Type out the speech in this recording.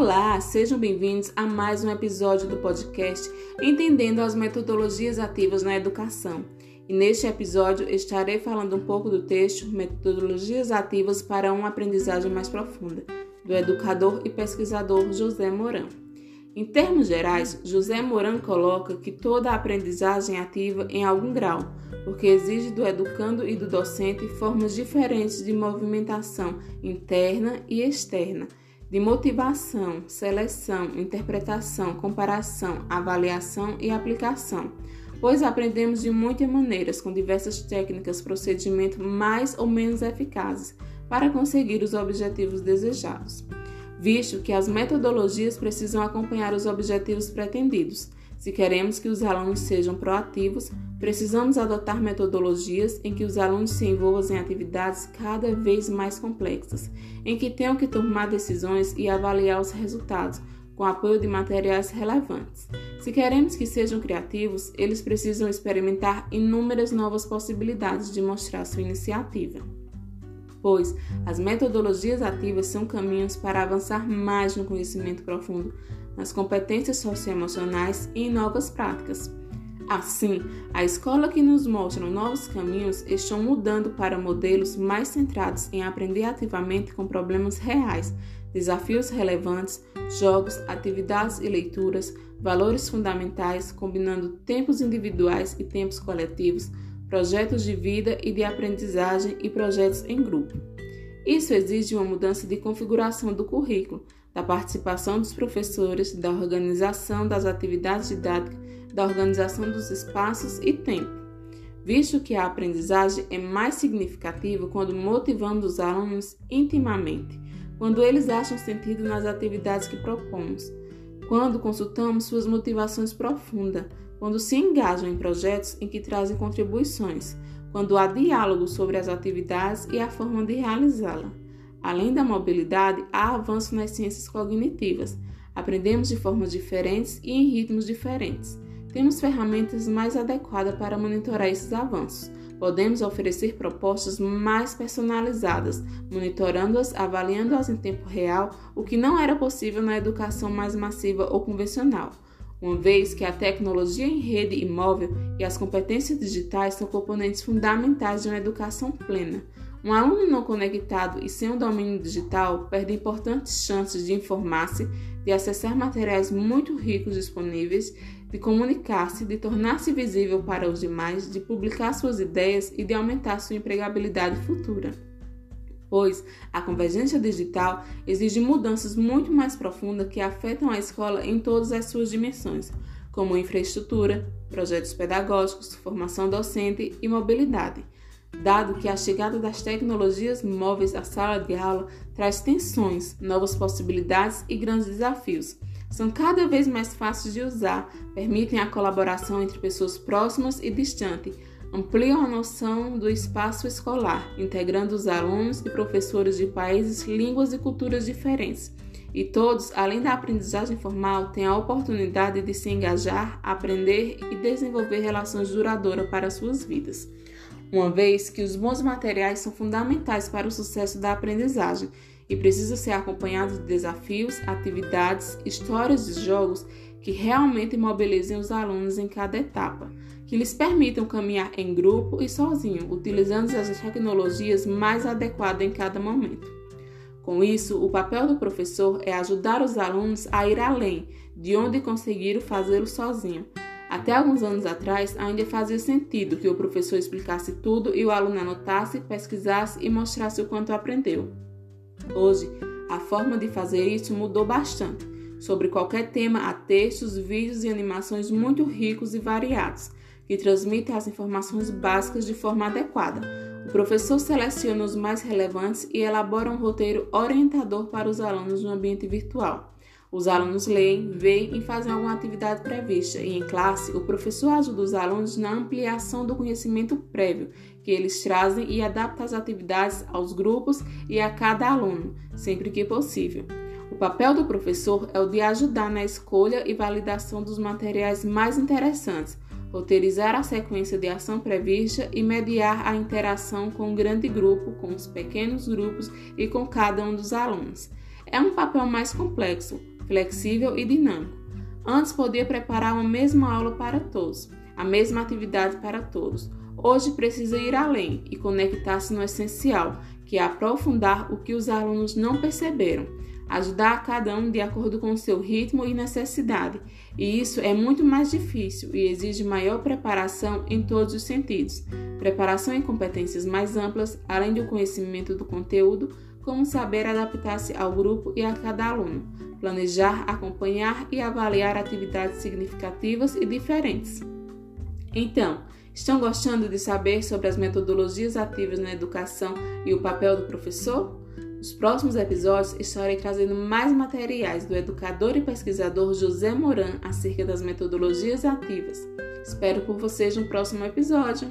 Olá, sejam bem-vindos a mais um episódio do podcast Entendendo as Metodologias Ativas na Educação. E neste episódio estarei falando um pouco do texto Metodologias Ativas para uma Aprendizagem Mais Profunda, do educador e pesquisador José Moran. Em termos gerais, José Moran coloca que toda aprendizagem é ativa em algum grau, porque exige do educando e do docente formas diferentes de movimentação interna e externa, de motivação, seleção, interpretação, comparação, avaliação e aplicação, pois aprendemos de muitas maneiras com diversas técnicas, procedimentos mais ou menos eficazes para conseguir os objetivos desejados visto que as metodologias precisam acompanhar os objetivos pretendidos. Se queremos que os alunos sejam proativos, precisamos adotar metodologias em que os alunos se envolvam em atividades cada vez mais complexas, em que tenham que tomar decisões e avaliar os resultados, com apoio de materiais relevantes. Se queremos que sejam criativos, eles precisam experimentar inúmeras novas possibilidades de mostrar sua iniciativa pois as metodologias ativas são caminhos para avançar mais no conhecimento profundo, nas competências socioemocionais e em novas práticas. Assim, a escola que nos mostra novos caminhos estão mudando para modelos mais centrados em aprender ativamente com problemas reais, desafios relevantes, jogos, atividades e leituras, valores fundamentais, combinando tempos individuais e tempos coletivos projetos de vida e de aprendizagem e projetos em grupo. Isso exige uma mudança de configuração do currículo, da participação dos professores, da organização das atividades didáticas, da organização dos espaços e tempo, visto que a aprendizagem é mais significativa quando motivamos os alunos intimamente, quando eles acham sentido nas atividades que propomos, quando consultamos suas motivações profundas, quando se engajam em projetos em que trazem contribuições, quando há diálogo sobre as atividades e a forma de realizá-la. Além da mobilidade, há avanço nas ciências cognitivas. Aprendemos de formas diferentes e em ritmos diferentes. Temos ferramentas mais adequadas para monitorar esses avanços. Podemos oferecer propostas mais personalizadas, monitorando-as, avaliando-as em tempo real, o que não era possível na educação mais massiva ou convencional uma vez que a tecnologia em rede e móvel e as competências digitais são componentes fundamentais de uma educação plena. Um aluno não conectado e sem um domínio digital perde importantes chances de informar-se, de acessar materiais muito ricos disponíveis, de comunicar-se, de tornar-se visível para os demais, de publicar suas ideias e de aumentar sua empregabilidade futura pois a convergência digital exige mudanças muito mais profundas que afetam a escola em todas as suas dimensões, como infraestrutura, projetos pedagógicos, formação docente e mobilidade. Dado que a chegada das tecnologias móveis à sala de aula traz tensões, novas possibilidades e grandes desafios. São cada vez mais fáceis de usar, permitem a colaboração entre pessoas próximas e distantes, ampliam a noção do espaço escolar, integrando os alunos e professores de países, línguas e culturas diferentes. E todos, além da aprendizagem formal, têm a oportunidade de se engajar, aprender e desenvolver relações duradouras para suas vidas. Uma vez que os bons materiais são fundamentais para o sucesso da aprendizagem e precisam ser acompanhados de desafios, atividades, histórias de jogos que realmente mobilizem os alunos em cada etapa que lhes permitam caminhar em grupo e sozinho, utilizando as tecnologias mais adequadas em cada momento. Com isso, o papel do professor é ajudar os alunos a ir além de onde conseguiram fazê-lo sozinho. Até alguns anos atrás, ainda fazia sentido que o professor explicasse tudo e o aluno anotasse, pesquisasse e mostrasse o quanto aprendeu. Hoje, a forma de fazer isso mudou bastante. Sobre qualquer tema, há textos, vídeos e animações muito ricos e variados que transmitem as informações básicas de forma adequada. O professor seleciona os mais relevantes e elabora um roteiro orientador para os alunos no ambiente virtual. Os alunos leem, veem e fazem alguma atividade prevista, e em classe, o professor ajuda os alunos na ampliação do conhecimento prévio que eles trazem e adapta as atividades aos grupos e a cada aluno, sempre que possível. O papel do professor é o de ajudar na escolha e validação dos materiais mais interessantes roteirizar a sequência de ação prevista e mediar a interação com o grande grupo, com os pequenos grupos e com cada um dos alunos. É um papel mais complexo, flexível e dinâmico. Antes podia preparar uma mesma aula para todos, a mesma atividade para todos. Hoje precisa ir além e conectar-se no essencial, que é aprofundar o que os alunos não perceberam, ajudar a cada um de acordo com seu ritmo e necessidade. E isso é muito mais difícil e exige maior preparação em todos os sentidos. Preparação em competências mais amplas, além do conhecimento do conteúdo, como saber adaptar-se ao grupo e a cada aluno, planejar, acompanhar e avaliar atividades significativas e diferentes. Então, estão gostando de saber sobre as metodologias ativas na educação e o papel do professor? Nos próximos episódios estarei trazendo mais materiais do educador e pesquisador José Moran acerca das metodologias ativas. Espero por vocês no próximo episódio.